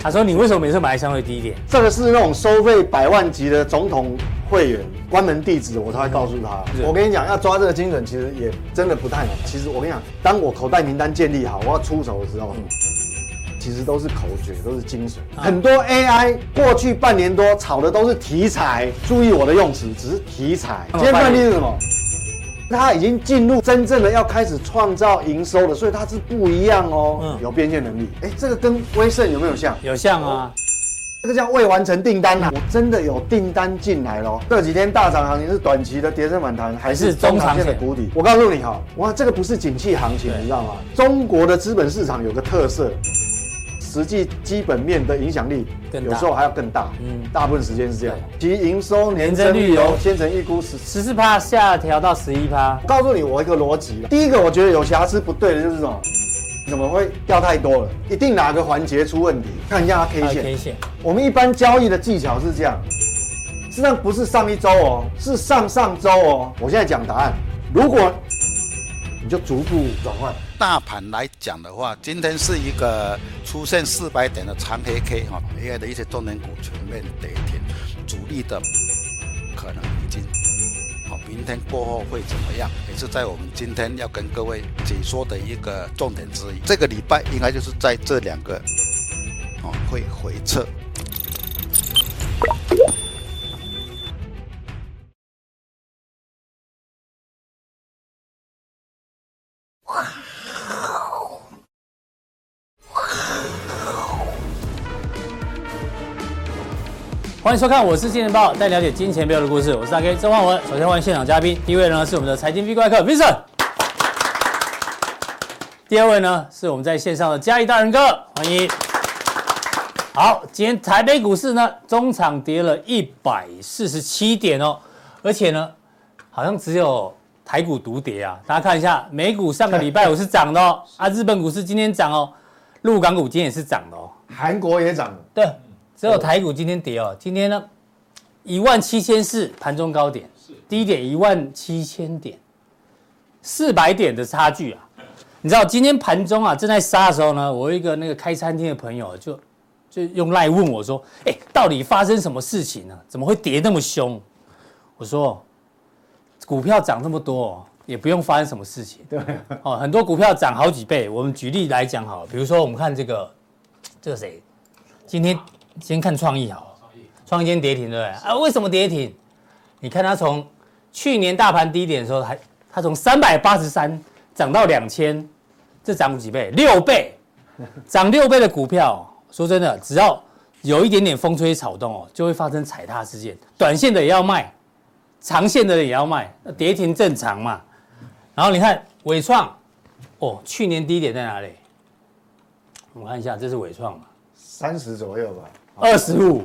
他说：“你为什么每次买相对低一点？”这个是那种收费百万级的总统会员关门地址，我才会告诉他。我跟你讲，要抓这个精准，其实也真的不太难。其实我跟你讲，当我口袋名单建立好，我要出手的时候，其实都是口诀，都是精髓。很多 AI 过去半年多炒的都是题材，注意我的用词，只是题材。今天范例是什么？它已经进入真正的要开始创造营收了，所以它是不一样哦，嗯、有变现能力。哎，这个跟威盛有没有像？有像啊，这个叫未完成订单呐、啊。我真的有订单进来喽。这几天大涨行情是短期的跌升反弹，还是中长线的谷底？我告诉你哈，哇，这个不是景气行情，你知道吗？中国的资本市场有个特色。实际基本面的影响力，有时候还要更大。嗯，大部分时间是这样。其营收年增率由先前预估十十四趴下调到十一趴。告诉你我一个逻辑，第一个我觉得有瑕疵不对的就是什么？怎么会掉太多了？一定哪个环节出问题？看一下它 K 线。K 线。我们一般交易的技巧是这样，实际上不是上一周哦，是上上周哦。我现在讲答案，如果你就逐步转换。大盘来讲的话，今天是一个出现四百点的长黑 K 哈，AI 的一些重点股全面跌停，主力的可能已经好，明天过后会怎么样，也是在我们今天要跟各位解说的一个重点之一。这个礼拜应该就是在这两个哦会回撤。欢迎收看，我是金钱豹，带你了解金钱背后的故事。我是大 K 曾焕文。首先欢迎现场嘉宾，第一位呢是我们的财经 V 怪客 Vincent，第二位呢是我们在线上的嘉义大人哥，欢迎。好，今天台北股市呢中场跌了一百四十七点哦，而且呢好像只有台股独跌啊。大家看一下，美股上个礼拜五是涨的哦，啊，日本股市今天涨哦，陆港股今天也是涨的哦，韩国也涨，对。只有台股今天跌哦，今天呢，一万七千四盘中高点，低点一万七千点，四百点的差距啊！你知道今天盘中啊正在杀的时候呢，我一个那个开餐厅的朋友就就用赖问我说：“哎，到底发生什么事情呢？怎么会跌那么凶？”我说：“股票涨那么多，也不用发生什么事情。对哦，很多股票涨好几倍。我们举例来讲好，比如说我们看这个这个谁，今天。先看创意好，创意今天跌停对不对？啊，为什么跌停？你看它从去年大盘低点的时候，还它从三百八十三涨到两千，这涨几倍？六倍，涨六倍的股票，说真的，只要有一点点风吹草动哦，就会发生踩踏事件。短线的也要卖，长线的也要卖，那跌停正常嘛。然后你看纬创，哦，去年低点在哪里？我看一下，这是纬创嘛，三十左右吧。二十五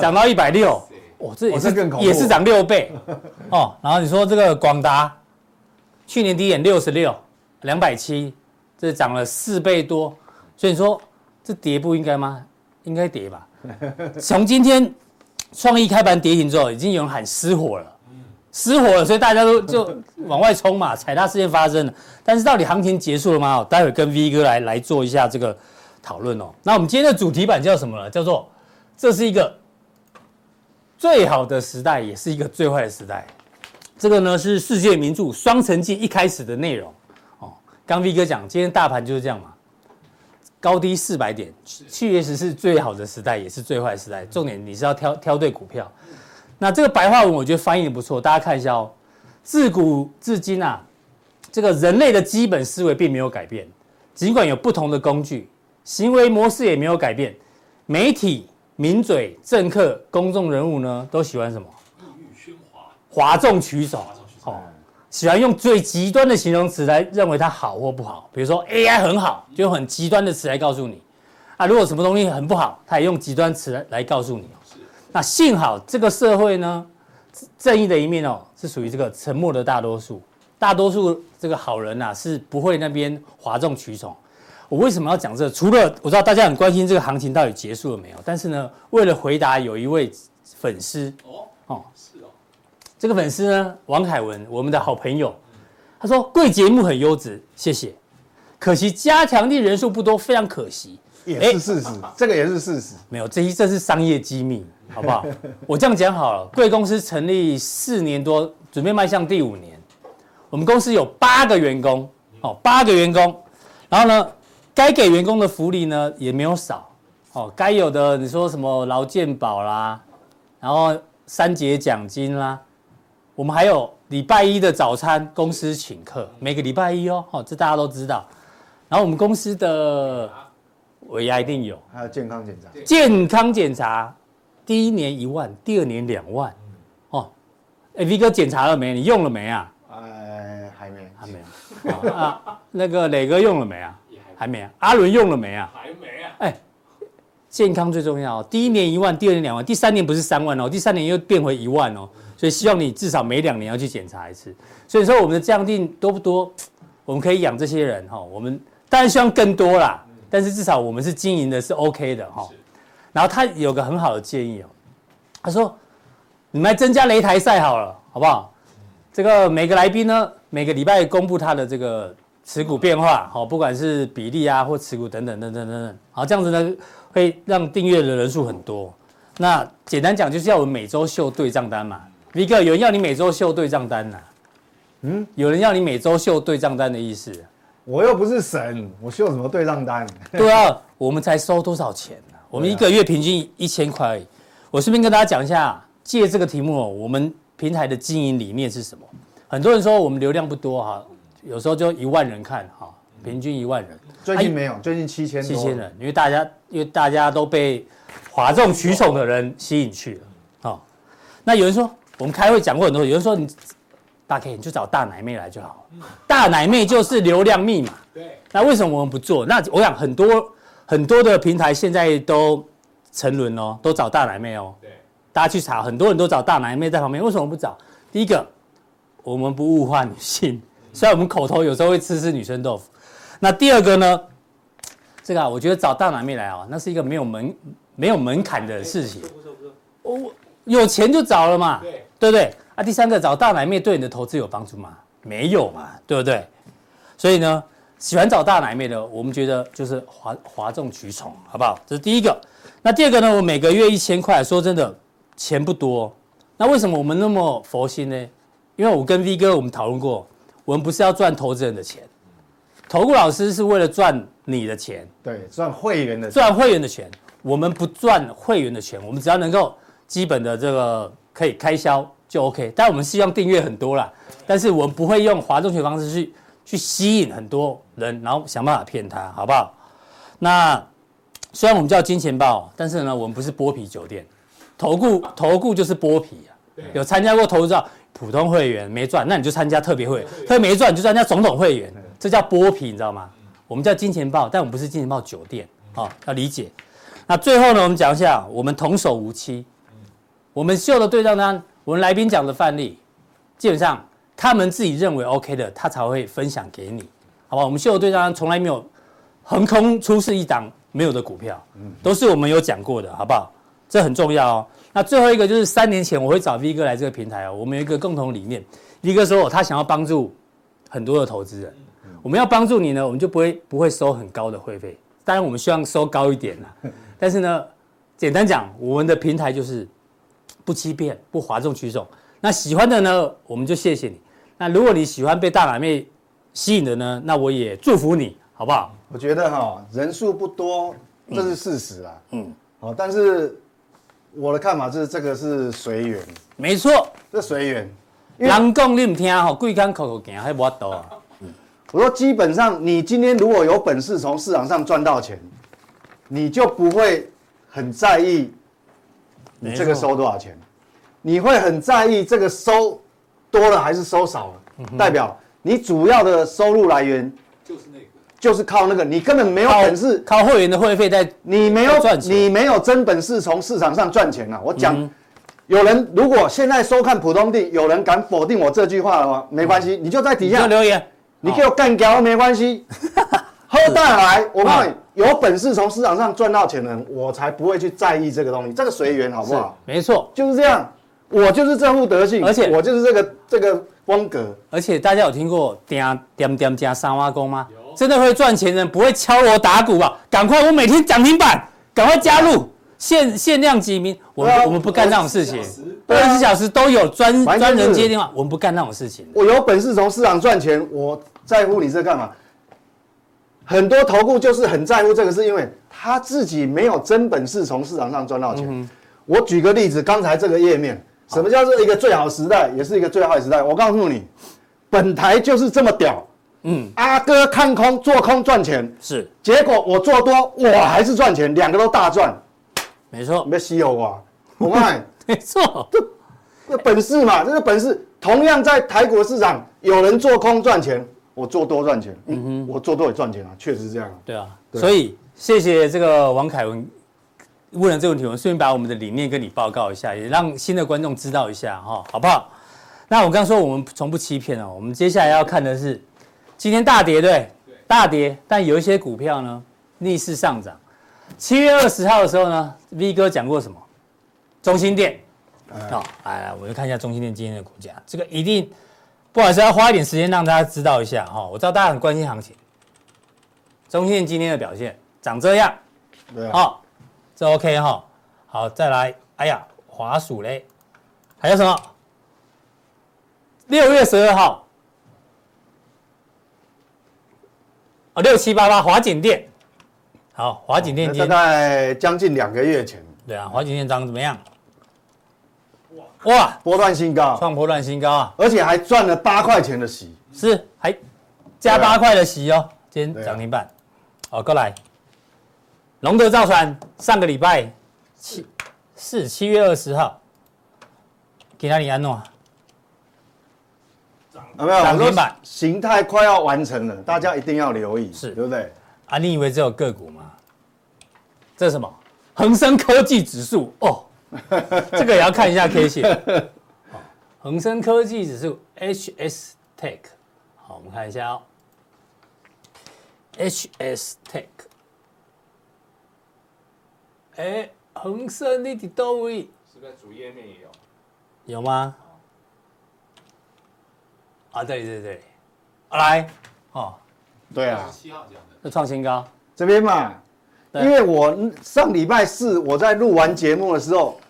涨到一百六，哦，这也是也是涨六倍 哦。然后你说这个广达，去年低点六十六，两百七，这涨了四倍多。所以你说这跌不应该吗？应该跌吧。从今天创意开盘跌停之后，已经有人喊失火了，失火了，所以大家都就往外冲嘛，踩踏事件发生了。但是到底行情结束了吗？待会跟 V 哥来来做一下这个讨论哦。那我们今天的主题版叫什么呢？叫做。这是一个最好的时代，也是一个最坏的时代。这个呢是世界名著《双城记》一开始的内容。哦，刚 V 哥讲，今天大盘就是这样嘛，高低四百点，确实是最好的时代，也是最坏的时代。重点你是要挑挑对股票。那这个白话文我觉得翻译的不错，大家看一下哦。自古至今啊，这个人类的基本思维并没有改变，尽管有不同的工具，行为模式也没有改变，媒体。名嘴、政客、公众人物呢，都喜欢什么？意欲喧哗，哗众取宠。哦，喜欢用最极端的形容词来认为它好或不好。比如说 AI 很好，就用很极端的词来告诉你。啊，如果什么东西很不好，他也用极端词来来告诉你。是。那幸好这个社会呢，正义的一面哦，是属于这个沉默的大多数。大多数这个好人呐、啊，是不会那边哗众取宠。我为什么要讲这个？除了我知道大家很关心这个行情到底结束了没有，但是呢，为了回答有一位粉丝哦哦是哦，这个粉丝呢，王凯文，我们的好朋友，他说贵节目很优质，谢谢，可惜加强力人数不多，非常可惜。也是事实，这个也是事实。没有，这一这是商业机密，好不好？我这样讲好了，贵公司成立四年多，准备迈向第五年。我们公司有八个员工，哦，八个员工，然后呢，该给员工的福利呢也没有少，哦，该有的你说什么劳健保啦，然后三节奖金啦，我们还有礼拜一的早餐公司请客，每个礼拜一哦，哦，这大家都知道。然后我们公司的尾牙一定有，还有健康检查，健康检查第一年一万，第二年两万，哦，哎，V 哥检查了没？你用了没啊？呃还没有啊，那个磊哥用了没啊？还没啊。阿伦用了没啊？还没啊。哎，健康最重要。第一年一万，第二年两万，第三年不是三万哦，第三年又变回一万哦。所以希望你至少每两年要去检查一次。所以说我们的降定多不多？我们可以养这些人哈。我们当然希望更多啦，但是至少我们是经营的是 OK 的哈。然后他有个很好的建议哦，他说你们来增加擂台赛好了，好不好？这个每个来宾呢，每个礼拜公布他的这个持股变化，好，不管是比例啊或持股等等等等等等，好，这样子呢会让订阅的人数很多。那简单讲就是要我们每周秀对账单嘛。V 哥，有人要你每周秀对账单呐？嗯，有人要你每周秀对账单的意思？我又不是神，我秀什么对账单？对啊，我们才收多少钱呢？我们一个月平均一千块而已。我顺便跟大家讲一下，借这个题目哦，我们。平台的经营理念是什么？很多人说我们流量不多哈，有时候就一万人看哈，平均一万人。最近没有，最近七千七千人，因为大家因为大家都被哗众取宠的人吸引去了。好，那有人说我们开会讲过很多，有人说你大 K 你就找大奶妹来就好，大奶妹就是流量密码。对，那为什么我们不做？那我想很多很多的平台现在都沉沦哦，都找大奶妹哦。对。大家去查，很多人都找大奶妹在旁边，为什么不找？第一个，我们不物化女性，虽然我们口头有时候会吃吃女生豆腐。那第二个呢？这个啊，我觉得找大奶妹来啊，那是一个没有门、没有门槛的事情。我有钱就找了嘛，对对不对？啊，第三个，找大奶妹对你的投资有帮助吗？没有嘛，对不对？所以呢，喜欢找大奶妹的，我们觉得就是哗哗众取宠，好不好？这是第一个。那第二个呢？我每个月一千块，说真的。钱不多，那为什么我们那么佛心呢？因为我跟 V 哥我们讨论过，我们不是要赚投资人的钱，投顾老师是为了赚你的钱，对，赚会员的钱，赚会员的钱，我们不赚会员的钱，我们只要能够基本的这个可以开销就 OK。但我们希望订阅很多啦，但是我们不会用哗众取宠方式去去吸引很多人，然后想办法骗他，好不好？那虽然我们叫金钱豹，但是呢，我们不是剥皮酒店。投顾投顾就是剥皮啊，有参加过投资普通会员没赚，那你就参加特别会员，特别没赚你就参加总统会员，这叫剥皮，你知道吗？我们叫金钱豹，但我们不是金钱豹酒店，好，要理解。那最后呢，我们讲一下，我们童叟无欺，我们秀的对账单，我们来宾讲的范例，基本上他们自己认为 OK 的，他才会分享给你，好吧？我们秀的对账单从来没有横空出世一档没有的股票，都是我们有讲过的，好不好？这很重要哦。那最后一个就是三年前我会找 V 哥来这个平台哦。我们有一个共同理念，V 哥说他想要帮助很多的投资人。我们要帮助你呢，我们就不会不会收很高的会费。当然我们希望收高一点啦。但是呢，简单讲，我们的平台就是不欺骗、不哗众取宠。那喜欢的呢，我们就谢谢你。那如果你喜欢被大奶妹吸引的呢，那我也祝福你，好不好？我觉得哈，人数不多，这是事实啊。嗯。好，但是。我的看法是，这个是随缘，没错，这随缘。人讲你唔听吼，贵港口口行还无多啊。我说基本上，你今天如果有本事从市场上赚到钱，你就不会很在意你这个收多少钱，你会很在意这个收多了还是收少了，代表你主要的收入来源就是靠那个，你根本没有本事靠，靠会员的会费在，你没有赚钱，你没有真本事从市场上赚钱啊！我讲，嗯、有人如果现在收看普通地，有人敢否定我这句话的话，没关系，嗯、你就在底下留言，你给我干掉没关系。喝大来，我告诉你，有本事从市场上赚到钱的人，我才不会去在意这个东西，这个随缘好不好？没错，就是这样，我就是这副德性，而且我就是这个这个风格。而且大家有听过点点点加三挖工吗？真的会赚钱人不会敲锣打鼓吧？赶快，我每天涨停板，赶快加入，限限量几名。我们我们不干那种事情，二十四小时都有专专人接电话，我们不干那种事情。我有本事从市场赚钱，我在乎你这干嘛？很多投顾就是很在乎这个，是因为他自己没有真本事从市场上赚到钱。我举个例子，刚才这个页面，什么叫做一个最好时代，也是一个最坏时代？我告诉你，本台就是这么屌。嗯，阿哥看空做空赚钱。是，结果我做多我还是赚钱，两个都大赚。没错，没稀有啊，我看。没错，这这本事嘛，这个本事，同样在台股市场，有人做空赚钱。我做多赚钱，嗯哼，我做多也赚钱啊，确实是这样。对啊，所以谢谢这个王凯文问了这个问题，我们顺便把我们的理念跟你报告一下，也让新的观众知道一下哈，好不好？那我刚说我们从不欺骗哦，我们接下来要看的是今天大跌，对，大跌，但有一些股票呢逆势上涨。七月二十号的时候呢，V 哥讲过什么？中兴电，好，来来，我们看一下中兴电今天的股价，这个一定。不好意思，要花一点时间让大家知道一下哈。我知道大家很关心行情，中兴今天的表现长这样，对啊，好，这 OK 哈。好，再来，哎呀，滑鼠嘞，还有什么？六月十二号，哦，六七八八华景店，好，华景电大概将近两个月前，对啊，华景电涨怎么样？哇，波段新高，创波段新高啊！而且还赚了八块钱的息，是还加八块的息哦。今天涨停板，好，过来。龙德造船上个礼拜七是七月二十号，给哪里安诺？有没有涨停板？形态快要完成了，大家一定要留意，是对不对？啊，你以为只有个股吗？这是什么？恒生科技指数哦。这个也要看一下 K 线。好，恒生科技指数 HS Tech，好，我们看一下哦。HS Tech，哎，恒生你的都位是在主页面也有，有吗？啊，对对对，来，哦，对啊，七号讲的，这创新高，这边嘛。因为我上礼拜四我在录完节目的时候，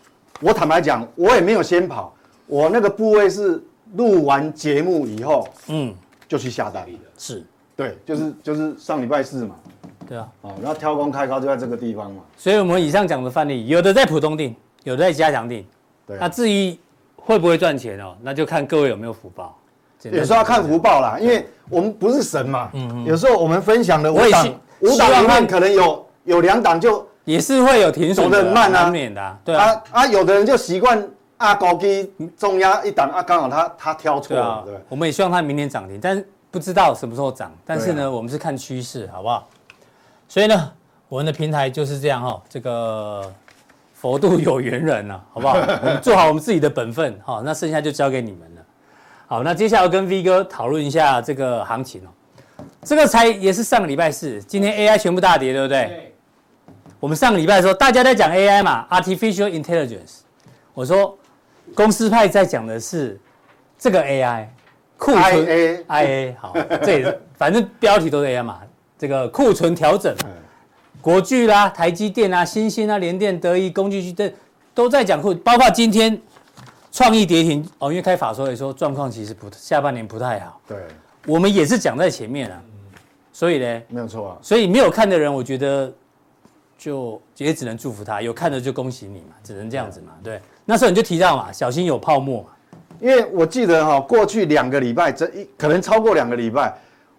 我坦白讲，我也没有先跑，我那个部位是录完节目以后，嗯，就去下单的。是，对，就是就是上礼拜四嘛。对啊，哦，然后挑空开高就在这个地方嘛。所以我们以上讲的范例，有的在普通定，有的在加强定。对。那至于会不会赚钱哦，那就看各位有没有福报。有时候要看福报啦，因为我们不是神嘛。嗯嗯。有时候我们分享的五档，五档里面可能有。有两档就也是会有停手的，慢啊，难免的。对啊啊，有的人就习惯啊高低重压一档啊，刚好他他挑错了，对。我们也希望他明年涨停，但是不知道什么时候涨。但是呢，我们是看趋势，好不好？所以呢，我们的平台就是这样哈，这个佛度有缘人了，好不好？我们做好我们自己的本分，好，那剩下就交给你们了。好，那接下来跟 V 哥讨论一下这个行情哦。这个才也是上个礼拜四，今天 AI 全部大跌，对不对？我们上个礼拜的时候，大家在讲 AI 嘛，Artificial Intelligence。我说，公司派在讲的是这个 AI，库存 IA IA 好，这也 反正标题都是 AI 嘛。这个库存调整，国巨啦、台积电啊、新兴啊、联电、德意、工具机这都在讲库，包括今天创意跌停哦，因为开法说也说状况其实不下半年不太好。对，我们也是讲在前面啊，所以呢，没有错啊。所以没有看的人，我觉得。就也只能祝福他，有看的就恭喜你嘛，只能这样子嘛。对，那时候你就提到嘛，小心有泡沫嘛。因为我记得哈，过去两个礼拜，这一可能超过两个礼拜，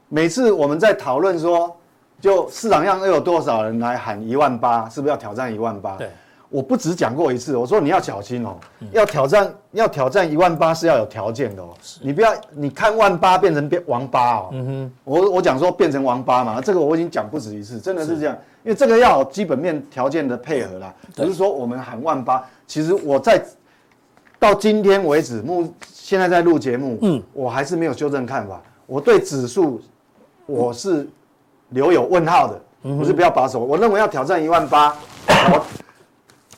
每次我们在讨论说，就市场上又有多少人来喊一万八，是不是要挑战一万八？对。我不只讲过一次，我说你要小心哦，要挑战要挑战一万八是要有条件的哦，你不要你看万八变成变王八哦，嗯哼，我我讲说变成王八嘛，这个我已经讲不止一次，真的是这样，因为这个要有基本面条件的配合啦，不是说我们喊万八，其实我在到今天为止目现在在录节目，嗯，我还是没有修正看法，我对指数我是留有问号的，我是比较保守，我认为要挑战一万八，我。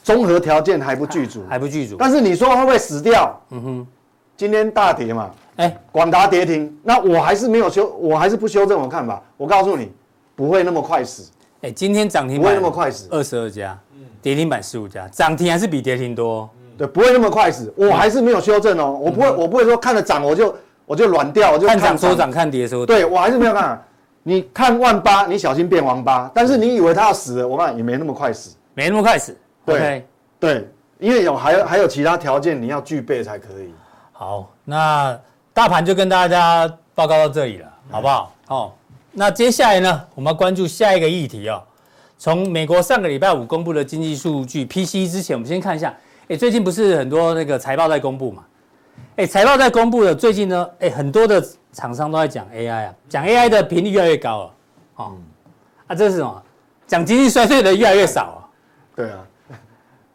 综合条件还不具足，还不具足。但是你说会不会死掉？嗯哼，今天大跌嘛，哎，广达跌停，那我还是没有修，我还是不修正我看法。我告诉你，不会那么快死。哎，今天涨停不会那么快死，二十二家，跌停板十五家，涨停还是比跌停多。对，不会那么快死，我还是没有修正哦，我不会，我不会说看了涨我就我就软掉，我就看涨收涨，看跌说跌。对，我还是没有看。你看万八，你小心变王八。但是你以为它要死了，我看也没那么快死，没那么快死。对对，因为有还有还有其他条件你要具备才可以。好，那。大盘就跟大家报告到这里了，好不好？哦，那接下来呢，我们要关注下一个议题哦。从美国上个礼拜五公布的经济数据 PCE 之前，我们先看一下。哎，最近不是很多那个财报在公布嘛？哎，财报在公布的最近呢，哎，很多的厂商都在讲 AI 啊，讲 AI 的频率越来越高了。哦，啊，这是什么？讲经济衰退的越来越少啊。对啊，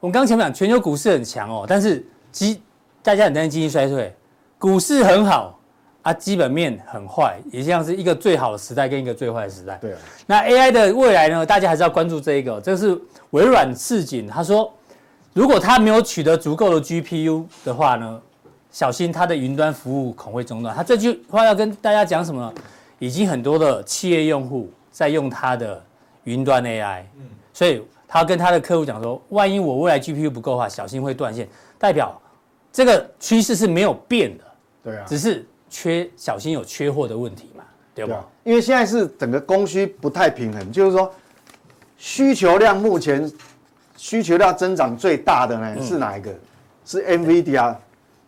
我们刚刚前面讲全球股市很强哦，但是基大家很担心经济衰退。股市很好啊，基本面很坏，也像是一个最好的时代跟一个最坏的时代。对啊。那 AI 的未来呢？大家还是要关注这一个。这是微软示警，他说，如果他没有取得足够的 GPU 的话呢，小心他的云端服务恐会中断。他这句话要跟大家讲什么？已经很多的企业用户在用他的云端 AI，嗯，所以他跟他的客户讲说，万一我未来 GPU 不够的话，小心会断线，代表这个趋势是没有变的。对啊，只是缺小心有缺货的问题嘛，对吧？对啊，因为现在是整个供需不太平衡，就是说需求量目前需求量增长最大的呢是哪一个？嗯、是 NVIDIA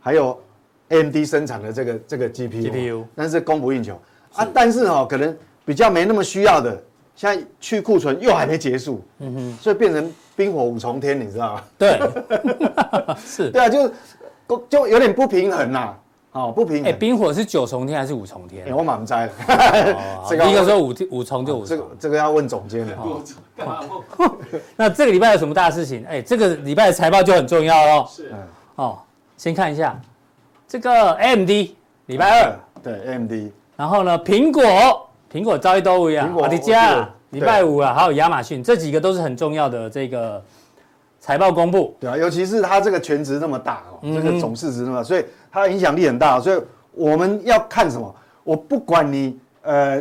还有 AMD 生产的这个这个 GPU，但是供不应求啊。但是哦，可能比较没那么需要的，现在去库存又还没结束，嗯哼，所以变成冰火五重天，你知道吗？对，是，对啊，就就有点不平衡呐。哦，不平衡。哎，冰火是九重天还是五重天？我满栽了。这个一个说五五重就五重。这个这个要问总监了。那这个礼拜有什么大事情？哎，这个礼拜的财报就很重要喽。是。哦，先看一下这个 AMD 礼拜二。对 AMD。然后呢，苹果苹果朝一都一样。苹果。迪加礼拜五啊，还有亚马逊，这几个都是很重要的这个财报公布。对啊，尤其是它这个全值那么大哦，这个总市值那么大，所以。它的影响力很大，所以我们要看什么？我不管你呃，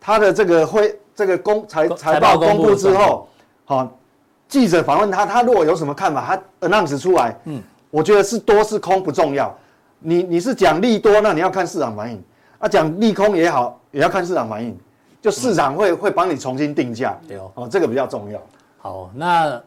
它的这个会这个公财财报公布之后，好，记者访问他，他如果有什么看法，他 announce 出来，嗯，我觉得是多是空不重要，你你是讲利多，那你要看市场反应，啊，讲利空也好，也要看市场反应，就市场会会帮你重新定价，对哦，这个比较重要。好，那。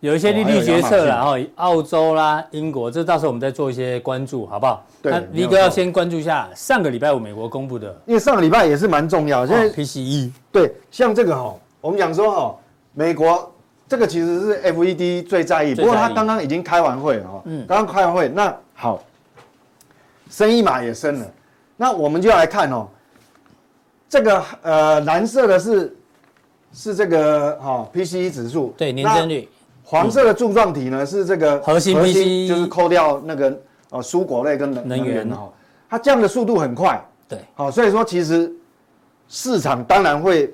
有一些利率决策啦，然后澳洲啦、英国，这到时候我们再做一些关注，好不好？对。那黎哥要先关注一下上个礼拜五美国公布的，因为上个礼拜也是蛮重要。现在 PCE 对，像这个哈，我们讲说哈，美国这个其实是 FED 最在意，不过他刚刚已经开完会了哈，嗯，刚刚开完会，那好，升一码也升了，那我们就要来看哦，这个呃蓝色的是是这个哈 PCE 指数，对，年增率。黄色的柱状体呢是这个核心 PCE，就是扣掉那个呃蔬果类跟能能源。哈，它降的速度很快，对，好，所以说其实市场当然会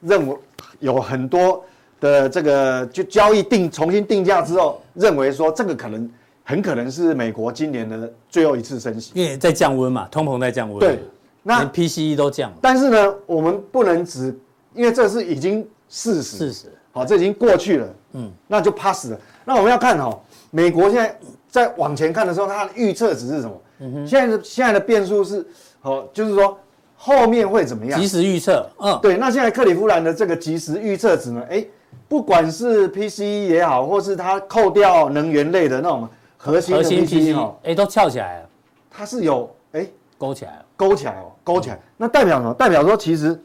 认为有很多的这个就交易定重新定价之后，认为说这个可能很可能是美国今年的最后一次升息，因为在降温嘛，通膨在降温，对，那 PCE 都降了，但是呢，我们不能只因为这是已经事实，事实。好，这已经过去了，嗯，那就 pass 了。那我们要看哈，美国现在在往前看的时候，它的预测值是什么？嗯哼，现在的现在的变数是，哦，就是说后面会怎么样？即时预测，嗯，对。那现在克里夫兰的这个即时预测值呢？哎，不管是 PCE 也好，或是它扣掉能源类的那种核心的 PCE 哈，哎，都翘起来了。它是有哎勾起来了，勾起来哦，勾起来。那代表什么？代表说其实。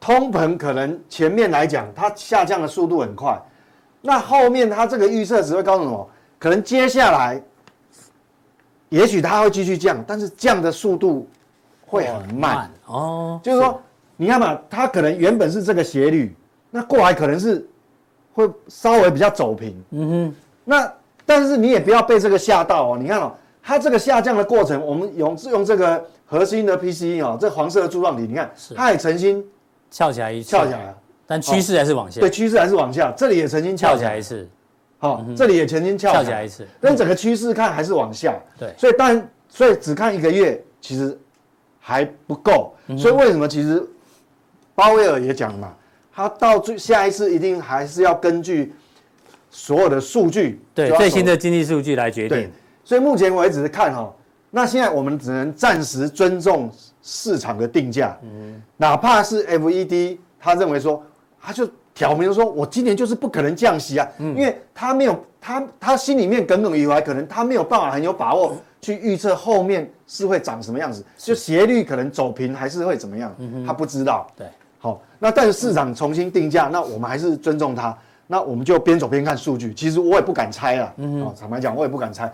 通膨可能前面来讲，它下降的速度很快，那后面它这个预测只会告诉我，可能接下来，也许它会继续降，但是降的速度会很慢哦。就是说，你看嘛，它可能原本是这个斜率，那过来可能是会稍微比较走平。嗯哼。那但是你也不要被这个吓到哦。你看哦，它这个下降的过程，我们用用这个核心的 PCE 哦，这黄色的柱状体，你看它也曾经。翘起来一次，翘起来了，但趋势还是往下。对，趋势还是往下。这里也曾经翘起来一次，好，这里也曾经翘起来一次。但整个趋势看还是往下。对，所以但所以只看一个月其实还不够。所以为什么其实鲍威尔也讲嘛，他到最下一次一定还是要根据所有的数据，对最新的经济数据来决定。所以目前为止看哈，那现在我们只能暂时尊重市场的定价，嗯，哪怕是 FED 他认为说，他就挑明说，我今年就是不可能降息啊，因为他没有他他心里面耿耿于怀，可能他没有办法很有把握去预测后面是会长什么样子，就斜率可能走平还是会怎么样，他不知道。对，好，那但是市场重新定价，那我们还是尊重他，那我们就边走边看数据。其实我也不敢猜啊，哦，坦白讲，我也不敢猜。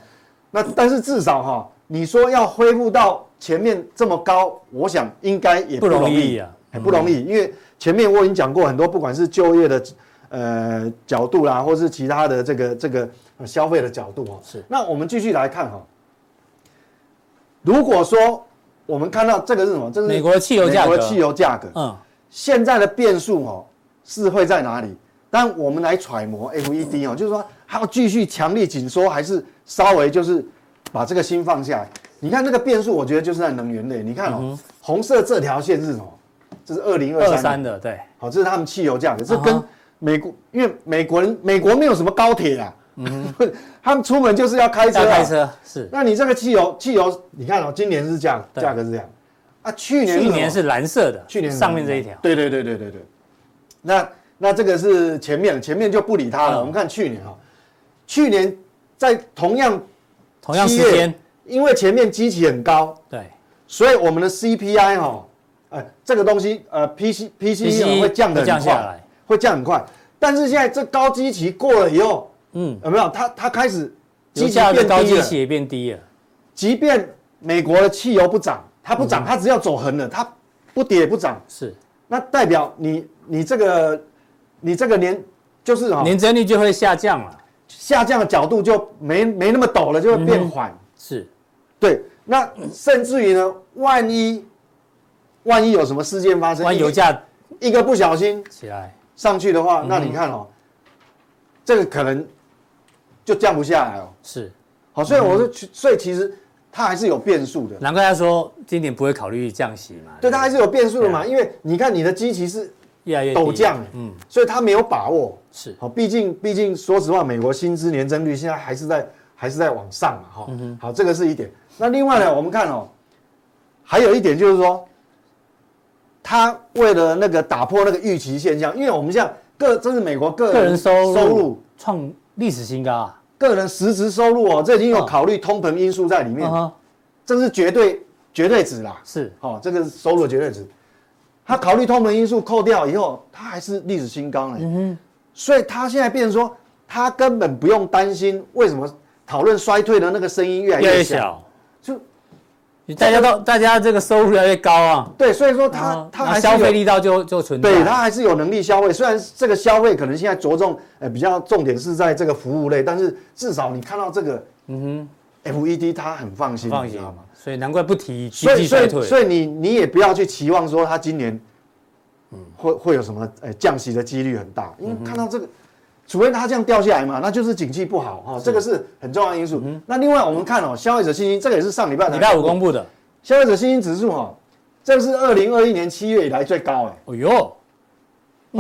那但是至少哈，你说要恢复到前面这么高，我想应该也不容易啊，很不容易，因为前面我已经讲过很多，不管是就业的呃角度啦，或是其他的这个这个消费的角度哦。是。那我们继续来看哈，如果说我们看到这个是什么？这是美国的汽油价格。美国的汽油价格。嗯。现在的变数哦是会在哪里？但我们来揣摩 FED 哦，就是说还要继续强力紧缩，还是稍微就是把这个心放下来？你看那个变数，我觉得就是在能源类。你看哦，红色这条线是什么？这是二零二三的，对。好，这是他们汽油价格，这跟美国，因为美国人美国没有什么高铁啊，嗯，他们出门就是要开车，开车是。那你这个汽油，汽油，你看哦，今年是价价格是这样，啊，去年去年是蓝色的，去年上面这一条，对对对对对对，那。那这个是前面，前面就不理它了。我们看去年哈，去年在同样同样时间，因为前面基期很高，对，所以我们的 CPI 哈，哎，这个东西呃 PC PCE 会降得很快，会降很快。但是现在这高基期过了以后，嗯，有没有？它它开始基期变低了，高基期也变低了。即便美国的汽油不涨，它不涨，它只要走横了，它不跌也不涨，是。那代表你你这个。你这个年就是年增率就会下降了，下降的角度就没没那么陡了，就会变缓。是，对。那甚至于呢，万一万一有什么事件发生，万一油价一个不小心起来上去的话，那你看哦，这个可能就降不下来哦。是，好，所以我说，所以其实它还是有变数的。难怪他说今年不会考虑降息嘛。对，它还是有变数的嘛，因为你看你的基期是。越来越陡降，嗯，所以他没有把握，是。好，毕竟毕竟说实话，美国薪资年增率现在还是在还是在往上嘛，哈，好，这个是一点。那另外呢，我们看哦，还有一点就是说，他为了那个打破那个预期现象，因为我们像个这是美国个人收入创历史新高啊，个人实质收入哦，这已经有考虑通膨因素在里面，这是绝对绝对值啦，是，好，这个收入的绝对值。他考虑通膨因素扣掉以后，他还是历史新高呢。嗯哼，所以他现在变成说，他根本不用担心为什么讨论衰退的那个声音越来越小，就大家都大家这个收入越来越高啊。对，所以说他他还消费力道就就存在，对他还是有能力消费。虽然这个消费可能现在着重，呃，比较重点是在这个服务类，但是至少你看到这个，嗯哼，FED 他很放心，放心嘛。所以难怪不提经济衰退，所以你你也不要去期望说他今年，嗯，会会有什么诶降息的几率很大，因为看到这个，除非它这样掉下来嘛，那就是景气不好哈，这个是很重要的因素。那另外我们看哦，消费者信心这个也是上礼拜礼拜五公布的。消费者信心指数哈，这是二零二一年七月以来最高哎，哦哟，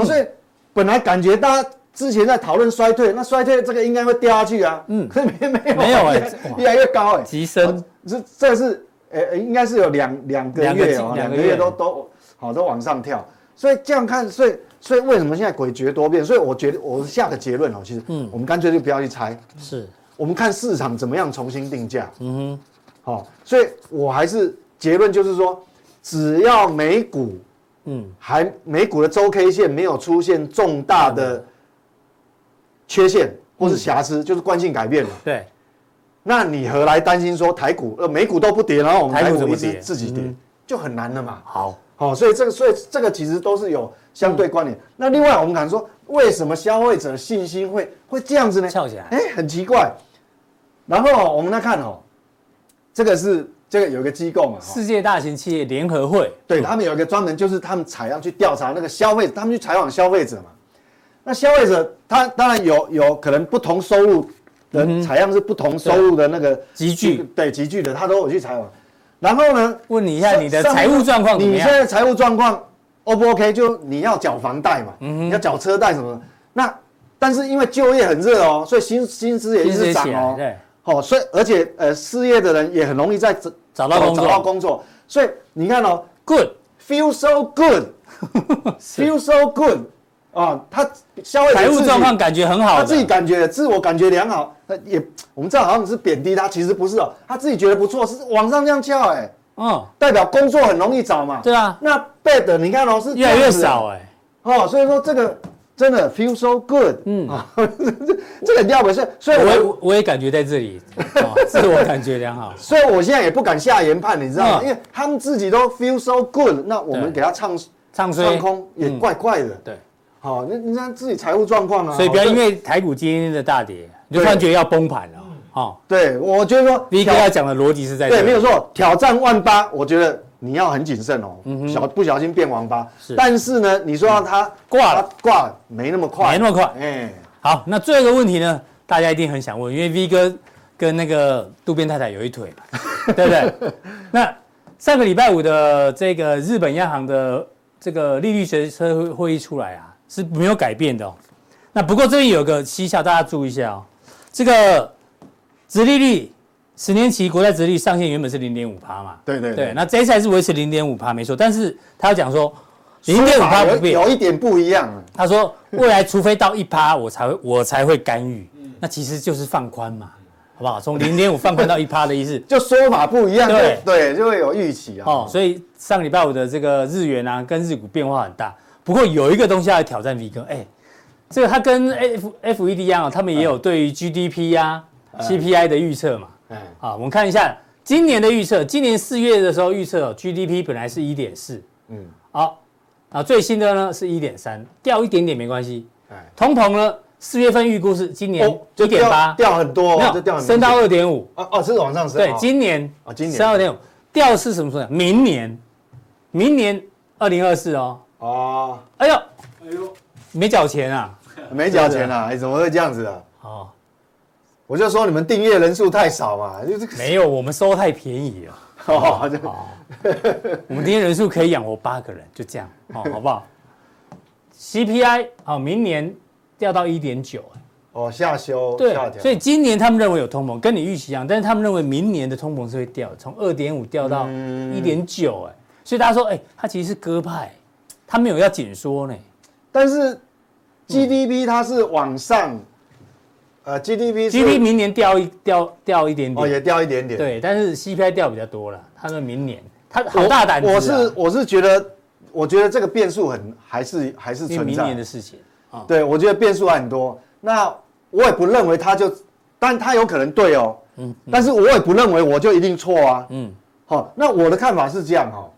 所以本来感觉大家之前在讨论衰退，那衰退这个应该会掉下去啊，嗯，可 是没没有没有哎，越来越高哎，急升。这这是呃应该是有两两个月哦，两个月都都好都往上跳，所以这样看，所以所以为什么现在诡谲多变？所以我觉得我下个结论哦，其实嗯，我们干脆就不要去猜，是。我们看市场怎么样重新定价，嗯哼，好，所以我还是结论就是说，只要美股嗯。还美股的周 K 线没有出现重大的缺陷或是瑕疵，就是惯性改变了，对。那你何来担心说台股呃美股都不跌，然后我们台股一直自己跌，就很难了嘛。好，好，所以这个所以这个其实都是有相对关联。那另外我们敢说，为什么消费者信心会会这样子呢？翘起来，哎，很奇怪。然后我们来看哦，这个是这个有一个机构嘛，世界大型企业联合会，对他们有一个专门就是他们采样去调查那个消费者，他们去采访消费者嘛。那消费者他当然有有可能不同收入。的采样是不同收入的那个集聚，对集聚的，他都有去采访。然后呢，问你一下你的财务状况，你现在财务状况 O 不 OK？就你要缴房贷嘛，嗯、你要缴车贷什么的。那但是因为就业很热哦，所以薪薪资也一直涨哦。对，好，所以而且呃失业的人也很容易在找找到工作，找到工作。所以你看哦，Good feel so good，feel so good。啊，他消费财务状况感觉很好，他自己感觉自我感觉良好。那也我们知道好像是贬低他，其实不是哦，他自己觉得不错，是往上这样翘哎，嗯，代表工作很容易找嘛。对啊，那 bad 你看哦是越来越少哎，哦，所以说这个真的 feel so good，嗯啊，这这个掉不是，所以我我也感觉在这里，自我感觉良好，所以我现在也不敢下研判，你知道吗？因为他们自己都 feel so good，那我们给他唱唱唱空也怪怪的，对。好，那你看自己财务状况啊，所以不要因为台股今天的大跌，你就突然觉得要崩盘了。哦，对，我觉得说，V 哥要讲的逻辑是在这，对，没有错，挑战万八，我觉得你要很谨慎哦，嗯小不小心变王八。是，但是呢，你说让他挂了，挂没那么快，没那么快。哎，好，那最后一个问题呢，大家一定很想问，因为 V 哥跟那个渡边太太有一腿嘛，对不对？那上个礼拜五的这个日本央行的这个利率决策会议出来啊。是没有改变的哦。那不过这边有个蹊跷，大家注意一下哦。这个殖利率十年期国债殖利率上限原本是零点五趴嘛？对对对。那这一次还是维持零点五趴没错，但是他要讲说零点五趴不变，有一点不一样。他说未来除非到一趴，我才会我才会干预。那其实就是放宽嘛，好不好？从零点五放宽到一趴的意思，就说法不一样。对对，就会有预期啊。哦，所以上礼拜五的这个日元啊，跟日股变化很大。不过有一个东西要挑战 V 哥，哎，这个他跟 F F E D 一样啊，他们也有对于 G D P 呀、C P I 的预测嘛。嗯，啊，我们看一下今年的预测，今年四月的时候预测 G D P 本来是一点四，嗯，好，啊，最新的呢是一点三，掉一点点没关系。哎，通膨呢，四月份预估是今年一点八，掉很多，没有，掉升到二点五。哦哦，是往上升。对，今年啊，今年升二点五，掉是什么时候？明年，明年二零二四哦。哦，哎呦，哎呦，没缴钱啊？没缴钱啊？哎，怎么会这样子啊？哦，我就说你们订阅人数太少嘛，就是没有，我们收太便宜了。哦，就我们订阅人数可以养活八个人，就这样，哦，好不好？CPI 好，明年掉到一点九，哦，下修，对，所以今年他们认为有通膨，跟你预期一样，但是他们认为明年的通膨是会掉，从二点五掉到一点九，哎，所以大家说，哎，他其实是鸽派。他没有要紧缩呢，但是 GDP 它是往上，呃，GDP，GDP 明年掉一掉掉一点点，哦，也掉一点点，对，但是 CPI 掉比较多了。他说明年，他好大胆，我是我是觉得，我觉得这个变数很还是还是存在，明年的事情啊，对，我觉得变数还很多。那我也不认为他就，但他有可能对哦，嗯，但是我也不认为我就一定错啊，嗯，好，那我的看法是这样哈，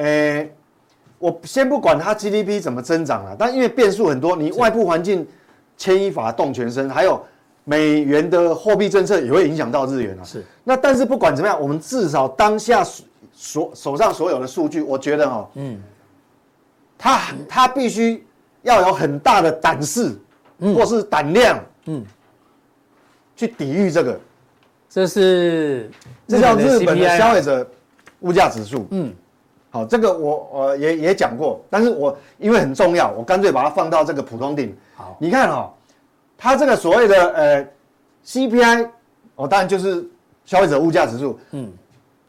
诶。我先不管它 GDP 怎么增长了，但因为变数很多，你外部环境牵一发动全身，还有美元的货币政策也会影响到日元啊。是。那但是不管怎么样，我们至少当下所手上所有的数据，我觉得哈，嗯，他他必须要有很大的胆识，或是胆量，嗯，去抵御这个。这是这叫日本的消费者物价指数，嗯。好，这个我呃也也讲过，但是我因为很重要，我干脆把它放到这个普通顶。好，你看哈、哦，它这个所谓的呃 CPI，哦，当然就是消费者物价指数。嗯，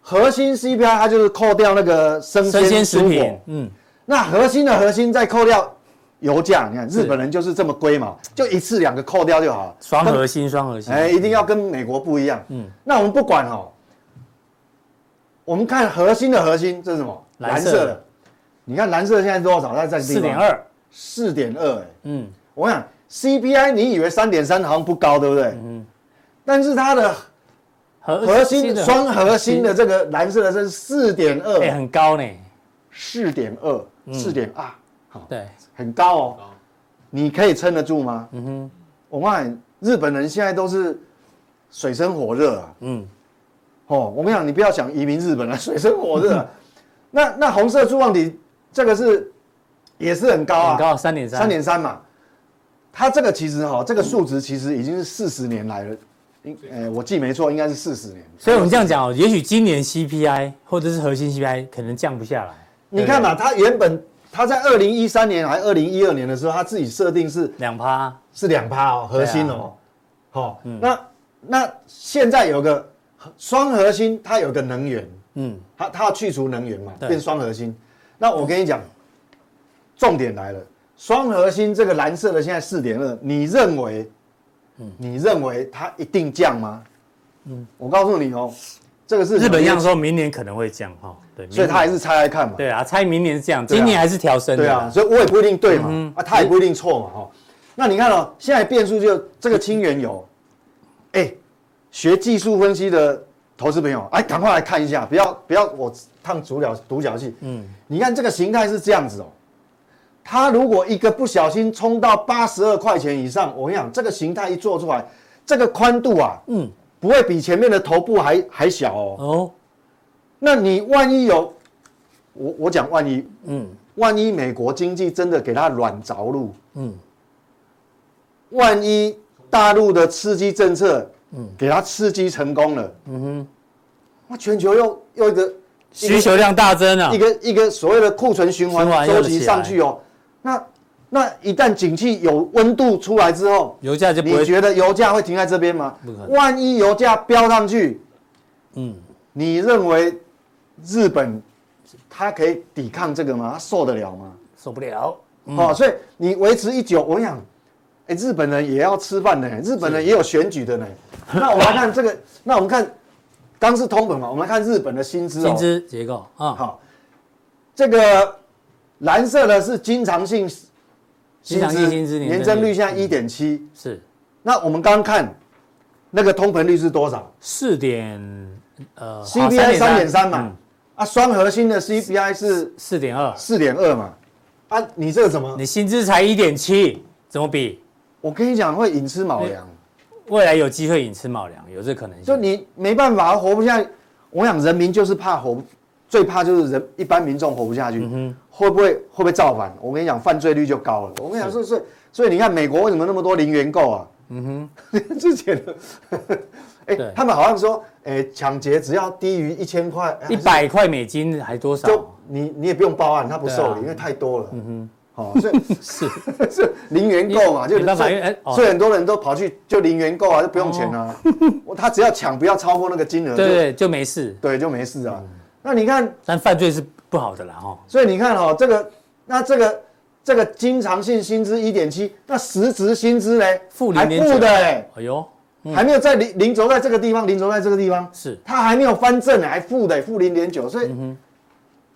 核心 CPI 它就是扣掉那个生鲜食品。嗯，那核心的核心再扣掉油价，你看日本人就是这么龟嘛，就一次两个扣掉就好了。双核心，双核心。哎，一定要跟美国不一样。嗯，那我们不管哈、哦，我们看核心的核心，这是什么？蓝色的，你看蓝色现在多少？它在四点二，四点二。哎，嗯，我想 CPI，你以为三点三好像不高，对不对？嗯，但是它的核心双核心的这个蓝色的是四点二，哎，很高呢，四点二，四点二，好，对，很高哦。你可以撑得住吗？嗯哼，我看日本人现在都是水深火热啊。嗯，哦，我跟你讲，你不要想移民日本了，水深火热。那那红色柱状体这个是也是很高啊，很高三点三，三点三嘛，它这个其实哈，这个数值其实已经是四十年来了，应，哎，我记没错，应该是四十年。所以我们这样讲哦，也许今年 CPI 或者是核心 CPI 可能降不下来。你看嘛，它原本它在二零一三年还二零一二年的时候，它自己设定是两趴，是两趴哦，核心哦，好，那那现在有个双核心，它有个能源，嗯，它它要去除能源嘛，变双核心。那我跟你讲，重点来了。双核心这个蓝色的现在四点二，你认为，你认为它一定降吗？嗯，我告诉你哦，这个是日本央行说明年可能会降哈，对，所以他还是猜猜看嘛。对啊，猜明年是降，今年还是调升。对啊，所以我也不一定对嘛，啊，他也不一定错嘛哈。那你看哦，现在变数就这个氢原油，哎，学技术分析的投资朋友，哎，赶快来看一下，不要不要我唱主角独角戏。嗯，你看这个形态是这样子哦。它如果一个不小心冲到八十二块钱以上，我跟你讲，这个形态一做出来，这个宽度啊，嗯，不会比前面的头部还还小哦。哦，那你万一有，我我讲万一，嗯，万一美国经济真的给它软着陆，嗯，万一大陆的刺激政策，嗯，给它刺激成功了，嗯哼，那全球又又一个需求量大增啊，一个一个所谓的库存循环周期上去哦。那那一旦景气有温度出来之后，油价就不会，你觉得油价会停在这边吗？万一油价飙上去，嗯，你认为日本它可以抵抗这个吗？它受得了吗？受不了。嗯、哦，所以你维持一久，我想，哎，日本人也要吃饭呢，日本人也有选举的呢。那我们来看这个，那我们看，刚是通膨嘛，我们来看日本的薪资、哦、薪资结构啊，好、哦，这个。蓝色的是经常性薪资，年增率现在一点七，是。那我们刚刚看那个通膨率是多少？四点呃，CPI 三点三嘛，啊，双核心的 CPI 是四点二，四点二嘛，啊，你这个怎么？你薪资才一点七，怎么比？我跟你讲，会寅吃卯粮，未来有机会寅吃卯粮，有这可能性。就你没办法活不下去，我想人民就是怕活。最怕就是人一般民众活不下去，会不会会不会造反？我跟你讲，犯罪率就高了。我跟你讲，所以所以所以你看美国为什么那么多零元购啊？嗯哼，之前的，哎、欸，他们好像说，哎、欸，抢劫只要低于一千块，一百块美金还多少？就你你也不用报案，他不受理，啊、因为太多了。嗯哼，好、哦，所以 是。是零元购嘛，就所以所以很多人都跑去就零元购啊，就不用钱啊。哦、他只要抢不要超过那个金额，对对，就没事，对，就没事啊。嗯。那你看，但犯罪是不好的啦，哈。所以你看哈，这个，那这个，这个经常性薪资一点七，那实值薪资呢？负零点九，的哎，哎呦，还没有在零零轴在这个地方，零轴在这个地方，是。它还没有翻正呢，还负的，负零点九，所以，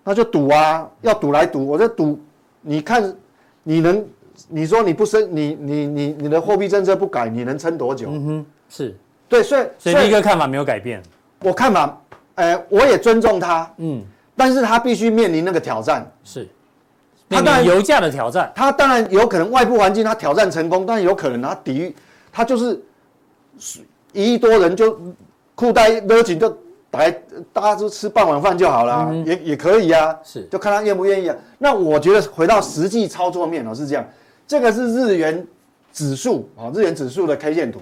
那就赌啊，要赌来赌，我就赌，你看，你能，你说你不升，你你你你的货币政策不改，你能撑多久？嗯哼，是。对，所以所以第一个看法没有改变，我看法。呃，我也尊重他，嗯，但是他必须面临那个挑战，是，他当然油价的挑战，他当然有可能外部环境他挑战成功，但是有可能他抵御，他就是一亿多人就裤带勒紧就来，大家都吃半碗饭就好了，嗯、也也可以啊，是，就看他愿不愿意啊。那我觉得回到实际操作面哦，是这样，这个是日元指数啊，日元指数的 K 线图。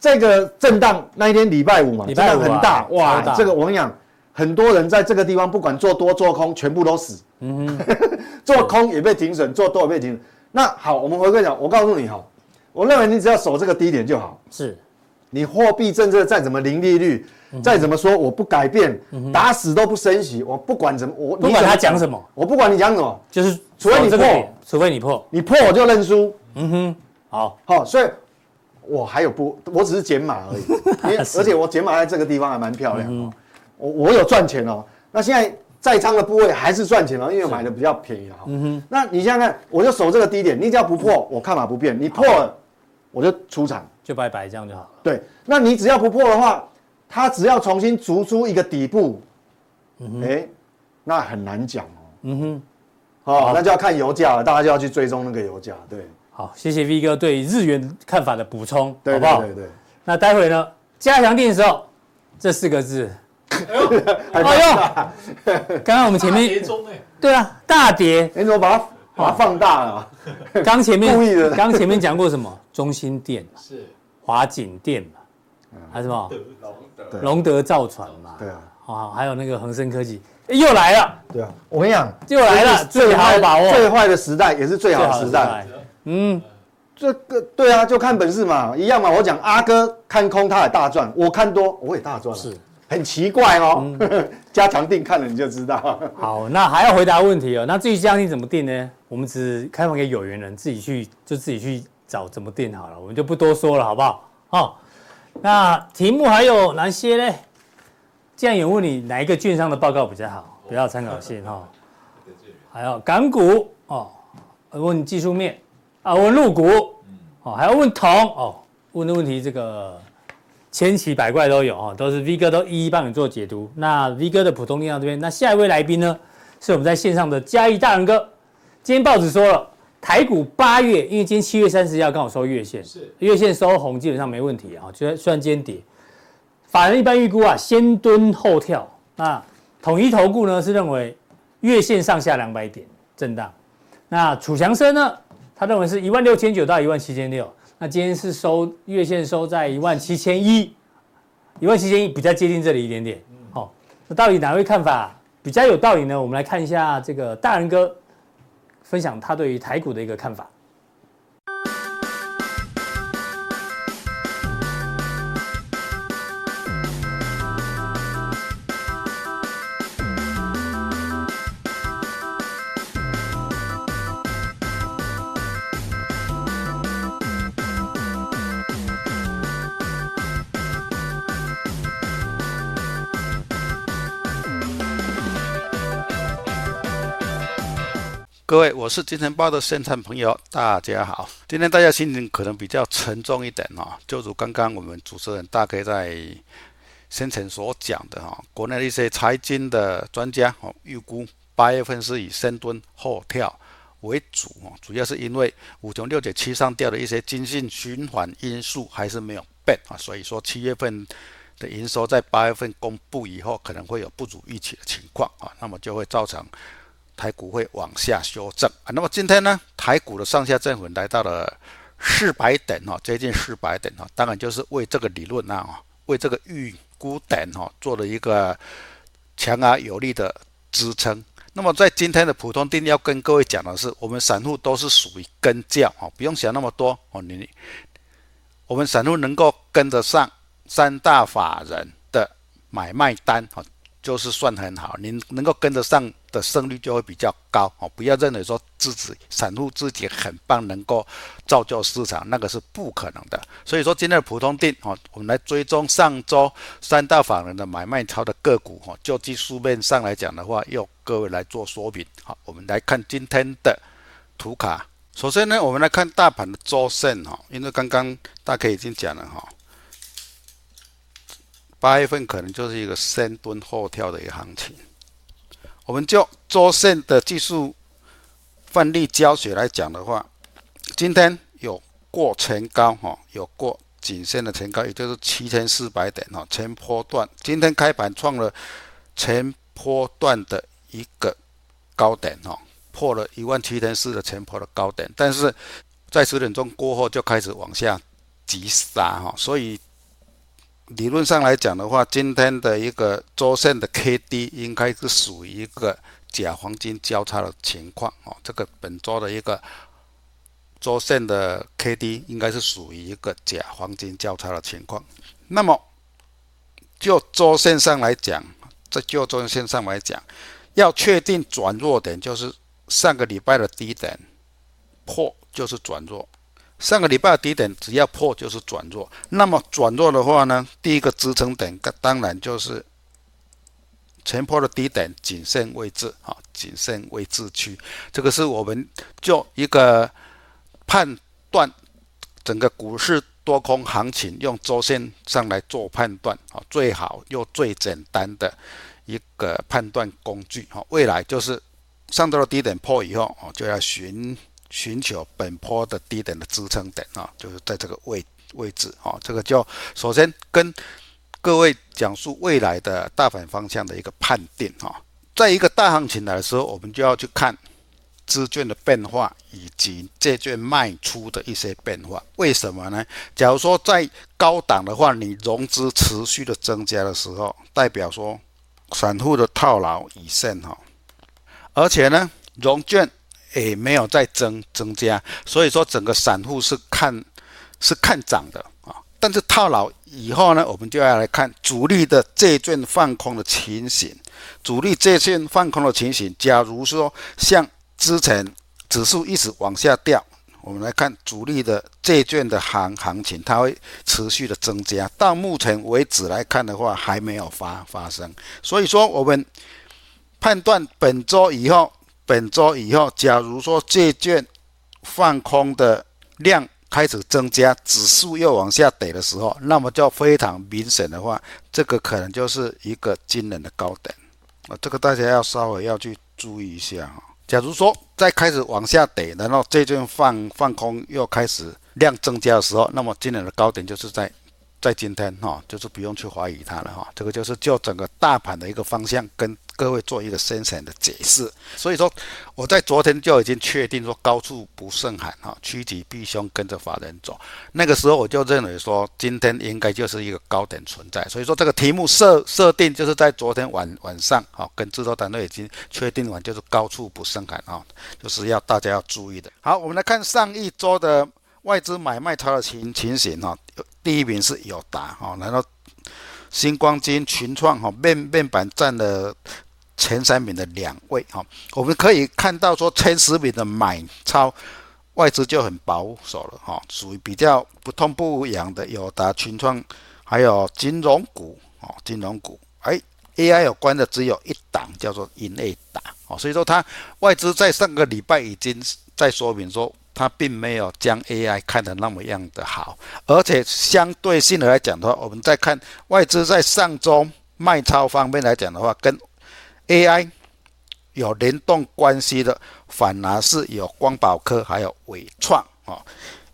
这个震荡那一天礼拜五嘛，礼拜五很大哇！这个我跟你讲，很多人在这个地方不管做多做空，全部都死。嗯哼，做空也被停损，做多也被停损。那好，我们回归讲，我告诉你哈，我认为你只要守这个低点就好。是，你货币政策再怎么零利率，再怎么说我不改变，打死都不升息，我不管怎么我不管他讲什么，我不管你讲什么，就是除非你破，除非你破，你破我就认输。嗯哼，好，好，所以。我还有不，我只是减码而已，而且我减码在这个地方还蛮漂亮哦。我我有赚钱哦。那现在在仓的部位还是赚钱哦，因为我买的比较便宜哈。嗯哼。那你现在看，我就守这个低点，你只要不破，我看法不变。你破了，我就出场，就拜拜，这样就好了。对，那你只要不破的话，它只要重新逐出一个底部，哎，那很难讲哦。嗯哼。好，那就要看油价了，大家就要去追踪那个油价，对。好，谢谢 V 哥对日元看法的补充，对好不好？对对对。那待会呢？加强定的时候，这四个字，哎呦，刚刚我们前面，对啊，大跌，你怎么把它 把它放大了。刚前面 故意的，刚前面讲过什么？中心店是华景店嘛，还是什么？龙德造船嘛，对啊，啊，还有那个恒生科技又来了。对啊，我跟你讲，又来了，最好把握，最坏的时代也是最好的时代。嗯。这个对啊，就看本事嘛，一样嘛。我讲阿哥看空，他也大赚；我看多，我也大赚。是，很奇怪哦。嗯、加强定看了你就知道。好，那还要回答问题哦。那至于加强定怎么定呢？我们只开放给有缘人自己去，就自己去找怎么定好了，我们就不多说了，好不好？好，那题目还有哪些呢？既然有问你哪一个券商的报告比较好，不要参考性哈。哦、还有港股哦，问技术面。啊，问陆股，哦，还要问铜哦，问的问题这个千奇百怪都有哦，都是 V 哥都一一帮你做解读。那 V 哥的普通力量这边，那下一位来宾呢，是我们在线上的嘉义大仁哥。今天报纸说了，台股八月，因为今天七月三十要刚好收月线，是月线收红基本上没问题啊，就虽然今天跌，法人一般预估啊，先蹲后跳。那统一投顾呢是认为月线上下两百点震荡。那楚强生呢？他认为是一万六千九到一万七千六，那今天是收月线收在一万七千一，一万七千一比较接近这里一点点。好，那到底哪位看法比较有道理呢？我们来看一下这个大仁哥分享他对于台股的一个看法。各位，我是金钱报的现场朋友，大家好。今天大家心情可能比较沉重一点哦，就如刚刚我们主持人大概在先前所讲的哈，国内的一些财经的专家哦，预估八月份是以深蹲后跳为主哦，主要是因为五穷六绝七上吊的一些经济循环因素还是没有变啊，所以说七月份的营收在八月份公布以后，可能会有不如预期的情况啊，那么就会造成。台股会往下修正啊，那么今天呢，台股的上下振幅来到了四百点哈，接近四百点哈，当然就是为这个理论啊，为这个预估点哈做了一个强而有力的支撑。那么在今天的普通錠要跟各位讲的是，我们散户都是属于跟轿啊，不用想那么多哦，你我们散户能够跟得上三大法人的买卖单哦。就是算很好，您能够跟得上的胜率就会比较高哦。不要认为说自己散户自己很棒，能够造就市场，那个是不可能的。所以说今天的普通定哦，我们来追踪上周三大法人的买卖超的个股哦。就技术面上来讲的话，要各位来做说明。好，我们来看今天的图卡。首先呢，我们来看大盘的周线哈，因为刚刚大概已经讲了哈。八月份可能就是一个先蹲后跳的一个行情。我们就周线的技术范例教学来讲的话，今天有过前高哈，有过颈线的前高，也就是七千四百点哈，前波段。今天开盘创了前波段的一个高点哈，破了一万七千四的前波的高点，但是在十点钟过后就开始往下急杀哈，所以。理论上来讲的话，今天的一个周线的 K D 应该是属于一个假黄金交叉的情况哦。这个本周的一个周线的 K D 应该是属于一个假黄金交叉的情况。那么就周线上来讲，在就周线上来讲，要确定转弱点，就是上个礼拜的低点破，就是转弱。上个礼拜的低点只要破就是转弱，那么转弱的话呢，第一个支撑点当然就是前坡的低点谨慎位置啊，谨慎位置区，这个是我们就一个判断整个股市多空行情用周线上来做判断啊，最好又最简单的一个判断工具啊，未来就是上到了低点破以后啊，就要寻。寻求本坡的低点的支撑点啊，就是在这个位位置啊，这个就首先跟各位讲述未来的大盘方向的一个判定啊，在一个大行情来的时候，我们就要去看资券的变化以及借券卖出的一些变化。为什么呢？假如说在高档的话，你融资持续的增加的时候，代表说散户的套牢已现哈，而且呢，融券也没有再增增加，所以说整个散户是看是看涨的啊。但是套牢以后呢，我们就要来看主力的借券放空的情形。主力借券放空的情形，假如说像之前指数一直往下掉，我们来看主力的借券的行行情，它会持续的增加。到目前为止来看的话，还没有发发生。所以说，我们判断本周以后，本周以后，假如说借券放空的量开始增加，指数又往下跌的时候，那么就非常明显的话，这个可能就是一个惊人的高点啊！这个大家要稍微要去注意一下哈。假如说再开始往下跌，然后这阵放放空又开始量增加的时候，那么今年的高点就是在。在今天哈，就是不用去怀疑它了哈，这个就是就整个大盘的一个方向跟各位做一个深浅的解释。所以说我在昨天就已经确定说高处不胜寒哈，趋吉避凶，跟着法人走。那个时候我就认为说今天应该就是一个高点存在。所以说这个题目设设定就是在昨天晚晚上哈，跟制作团队已经确定完，就是高处不胜寒啊，就是要大家要注意的。好，我们来看上一周的。外资买卖超的情情形哈，第一名是友达哈，然后新光金、群创哈面面板占了前三名的两位哈，我们可以看到说前十名的买超外资就很保守了哈，属于比较不痛不痒的友达、群创，还有金融股哦，金融股哎，AI 有关的只有一档叫做英业达哦，所以说它外资在上个礼拜已经在说明说。它并没有将 AI 看得那么样的好，而且相对性的来讲的话，我们再看外资在上周卖超方面来讲的话，跟 AI 有联动关系的，反而是有光宝科还有纬创啊。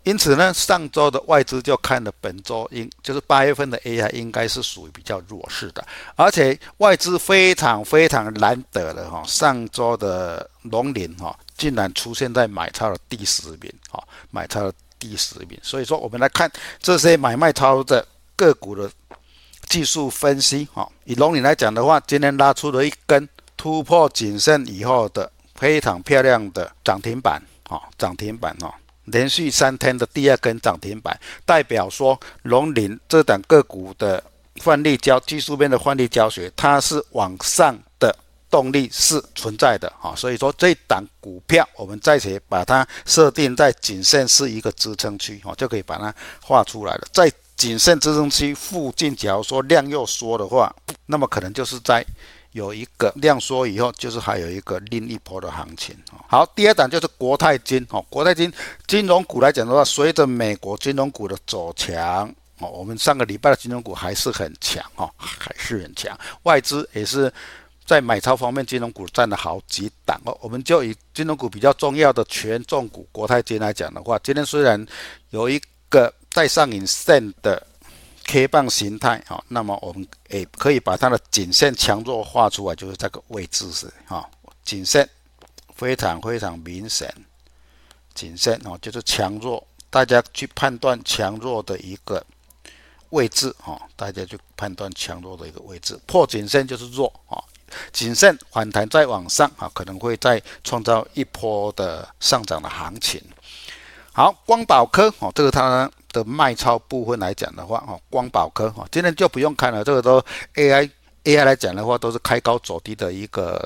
因此呢，上周的外资就看了本周应就是八月份的 AI 应该是属于比较弱势的，而且外资非常非常难得的哈，上周的农林哈。竟然出现在买超的第十名，哈，买超的第十名。所以说，我们来看这些买卖超的个股的技术分析，哈。以龙岭来讲的话，今天拉出了一根突破颈线以后的非常漂亮的涨停板，哈，涨停板，哈，连续三天的第二根涨停板，代表说龙岭这档个股的换力教技术面的换力教学，它是往上。动力是存在的啊，所以说这档股票我们再且把它设定在颈线是一个支撑区啊，就可以把它画出来了。在颈线支撑区附近，假如说量又缩的话，那么可能就是在有一个量缩以后，就是还有一个另一波的行情。好，第二档就是国泰金哦，国泰金金融股来讲的话，随着美国金融股的走强哦，我们上个礼拜的金融股还是很强哦，还是很强，外资也是。在买超方面，金融股占了好几档哦。我们就以金融股比较重要的权重股国泰金来讲的话，今天虽然有一个带上影线的 K 棒形态啊，那么我们也可以把它的颈线强弱画出来，就是这个位置是哈，颈线非常非常明显，颈线哦就是强弱，大家去判断强弱的一个位置哈，大家去判断强弱的一个位置，破颈线就是弱啊。谨慎反弹再往上啊，可能会再创造一波的上涨的行情。好，光宝科哦，这个它的卖超部分来讲的话哦，光宝科哦，今天就不用看了，这个都 AI AI 来讲的话，都是开高走低的一个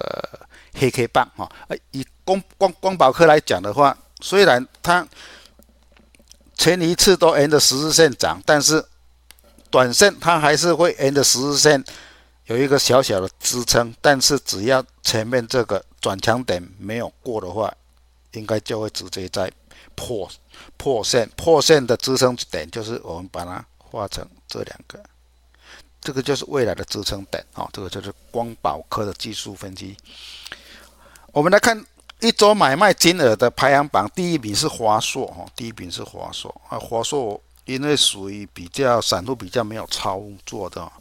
黑 K 棒哈。以光光光宝科来讲的话，虽然它前一次都沿着十日线涨，但是短线它还是会沿着十日线。有一个小小的支撑，但是只要前面这个转强点没有过的话，应该就会直接在破破线。破线的支撑点就是我们把它画成这两个，这个就是未来的支撑点啊。这个就是光宝科的技术分析。我们来看一周买卖金额的排行榜，第一名是华硕哈，第一名是华硕啊，华硕。因为属于比较散户比较没有操作的，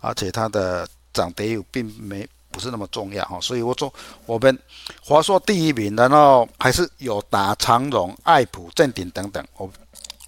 而且它的涨跌又并没不是那么重要哈。所以我说我们华硕第一名，然后还是有达、长荣、爱普、正鼎等等。我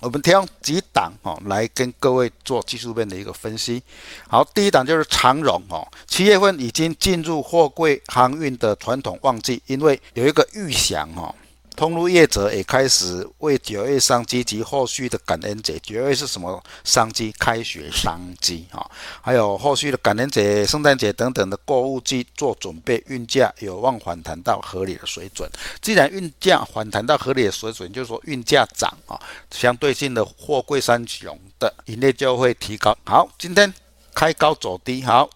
我们挑几档哦来跟各位做技术面的一个分析。好，第一档就是长荣哦，七月份已经进入货柜航运的传统旺季，因为有一个预想哦。通路业者也开始为九月商机及后续的感恩节，九月是什么商机？开学商机啊，还有后续的感恩节、圣诞节等等的购物季做准备，运价有望反弹到合理的水准。既然运价反弹到合理的水准，就是说运价涨啊，相对性的货柜三雄的盈利就会提高。好，今天开高走低，好，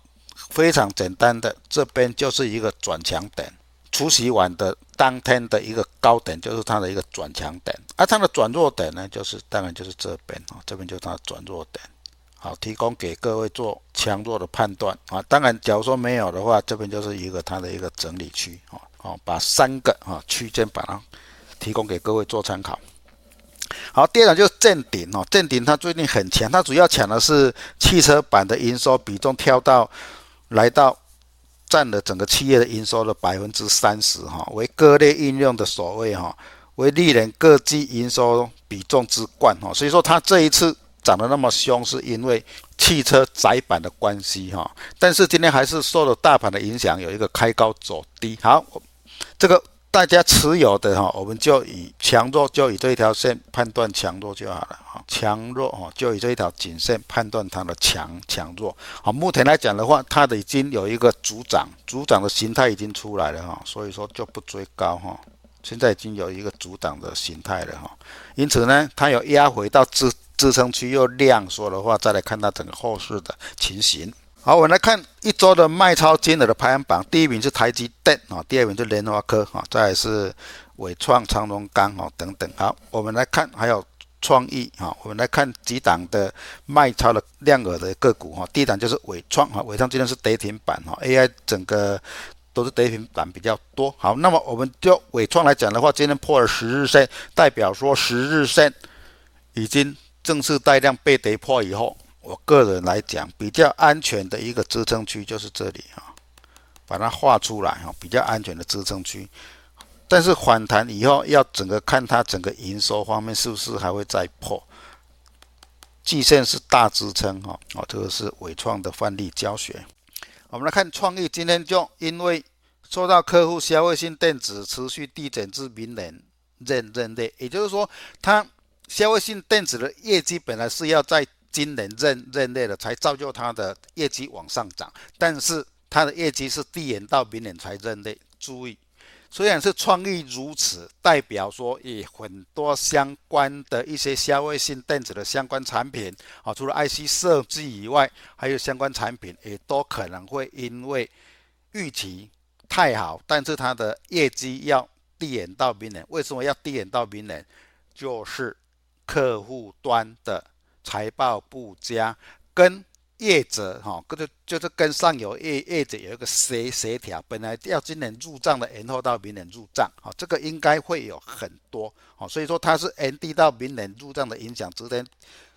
非常简单的，这边就是一个转强点。除息完的当天的一个高点，就是它的一个转强点，而它的转弱点呢，就是当然就是这边啊，这边就是它转弱点，好，提供给各位做强弱的判断啊。当然，假如说没有的话，这边就是一个它的一个整理区啊，好，把三个啊区间把它提供给各位做参考。好，第二档就是正鼎哦，正顶它最近很强，它主要抢的是汽车板的营收比重跳到来到。占了整个企业的营收的百分之三十，哈，为各类应用的所谓，哈，为历年各季营收比重之冠，哈，所以说它这一次涨得那么凶，是因为汽车窄板的关系，哈，但是今天还是受了大盘的影响，有一个开高走低，好，这个。大家持有的哈，我们就以强弱就以这一条线判断强弱就好了哈，强弱哈就以这一条颈线判断它的强强弱。好，目前来讲的话，它的已经有一个主涨，主涨的形态已经出来了哈，所以说就不追高哈。现在已经有一个主涨的形态了哈，因此呢，它有压回到支支撑区又量缩的话，再来看它整个后市的情形。好，我们来看一周的卖超金额的排行榜，第一名是台积电啊，第二名是联发科啊，再是伟创、长荣钢啊等等。好，我们来看还有创意啊，我们来看几档的卖超的量额的个股哈。第一档就是伟创啊，伟创今天是跌停板哈，AI 整个都是跌停板比较多。好，那么我们就伟创来讲的话，今天破了十日线，代表说十日线已经正式带量被跌破以后。我个人来讲，比较安全的一个支撑区就是这里啊，把它画出来哈，比较安全的支撑区。但是反弹以后，要整个看它整个营收方面是不是还会再破。季线是大支撑哈，哦，这个是伟创的范例教学。我们来看创意，今天就因为受到客户消费性电子持续递减至明年认认列，也就是说，它消费性电子的业绩本来是要在今年认认内了，才造就它的业绩往上涨，但是它的业绩是递延到明年才认列。注意，虽然是创意如此，代表说也很多相关的一些消费性电子的相关产品啊，除了 IC 设计以外，还有相关产品也都可能会因为预期太好，但是它的业绩要递延到明年。为什么要递延到明年？就是客户端的。财报不佳，跟业者哈，跟就就是跟上游业业者有一个协协调，本来要今年入账的，延后到明年入账，好，这个应该会有很多，好，所以说它是延递到明年入账的影响，今天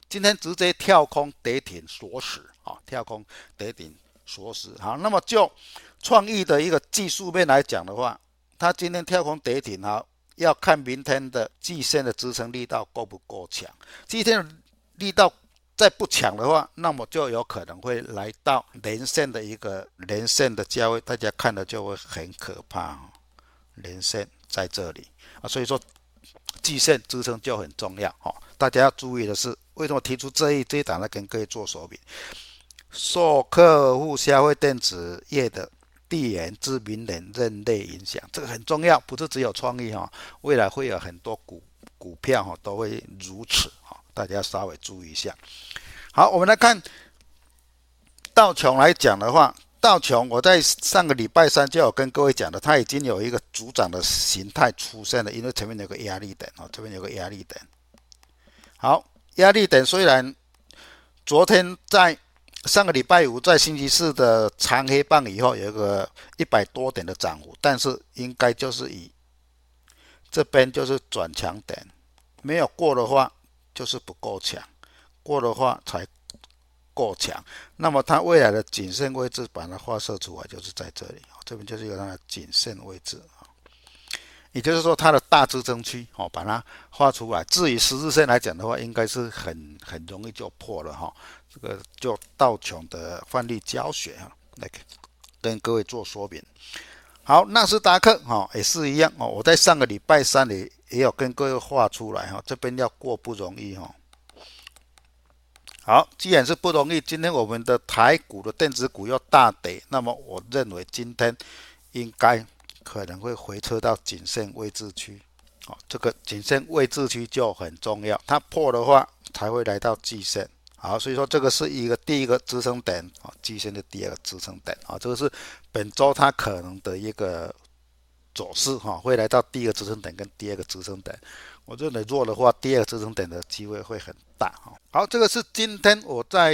今天直接跳空跌停锁死，啊，跳空跌停锁死，好，那么就创意的一个技术面来讲的话，它今天跳空跌停，哈，要看明天的季线的支撑力道够不够强，今天。力道再不强的话，那么就有可能会来到连线的一个连线的价位，大家看了就会很可怕。连线在这里啊，所以说季线支撑就很重要哈。大家要注意的是，为什么提出这一这一档来跟各位做手笔？受客户消费电子业的地缘知名人认类影响，这个很重要，不是只有创意哈，未来会有很多股股票哈都会如此哈。大家稍微注意一下。好，我们来看道琼来讲的话，道琼我在上个礼拜三就有跟各位讲的，它已经有一个主涨的形态出现了，因为前面有个压力点啊，这边有个压力点。好，压力点虽然昨天在上个礼拜五在星期四的长黑棒以后有一个一百多点的涨幅，但是应该就是以这边就是转强点，没有过的话。就是不够强，过的话才够强，那么它未来的颈线位置把它画设出来就是在这里，这边就是有它的颈线位置啊，也就是说它的大支撑区哦，把它画出来。至于十字线来讲的话，应该是很很容易就破了哈。这个就道琼的范例教学哈，来跟各位做说明。好，纳斯达克哈也是一样哦，我在上个礼拜三里也有跟各位画出来哈，这边要过不容易哈。好，既然是不容易，今天我们的台股的电子股又大跌，那么我认为今天应该可能会回撤到颈线位置区。好，这个颈线位置区就很重要，它破的话才会来到季线。好，所以说这个是一个第一个支撑点啊，季线的第二个支撑点啊，这个是本周它可能的一个走势哈，会来到第一个支撑点跟第二个支撑点。我认为弱的话，第二个支撑点的机会会很大哈。好，这个是今天我在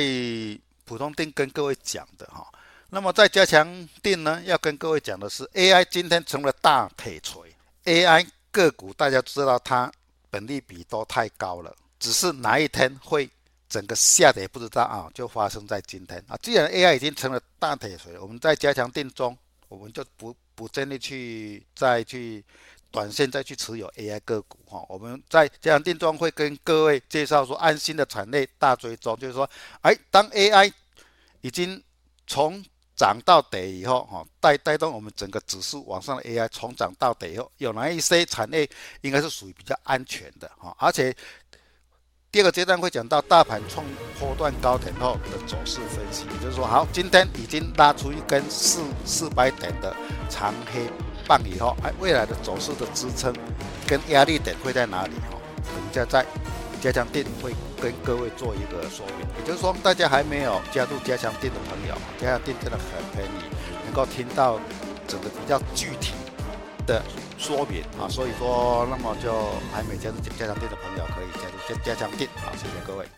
普通店跟各位讲的哈。那么在加强店呢，要跟各位讲的是 AI 今天成了大铁锤，AI 个股大家知道它本利比都太高了，只是哪一天会整个下跌不知道啊，就发生在今天啊。既然 AI 已经成了大铁锤，我们在加强定中，我们就不不建议去再去。短线再去持有 AI 个股哈，我们在加强定中会跟各位介绍说，安心的产业大追踪，就是说，哎，当 AI 已经从涨到跌以后哈，带带动我们整个指数往上的 AI 从涨到跌以后，有哪一些产业应该是属于比较安全的哈，而且第二个阶段会讲到大盘创波段高点后的走势分析，也就是说，好，今天已经拉出一根四四百点的长黑。棒以后，哎，未来的走势的支撑跟压力点会在哪里？哈，等一下在加强錠会跟各位做一个说明。也就是说，大家还没有加入加强錠的朋友，加强錠真的很便宜，能够听到整个比较具体的说明啊。所以说，那么就还没加入加强店的朋友可以加入加加强店啊。谢谢各位。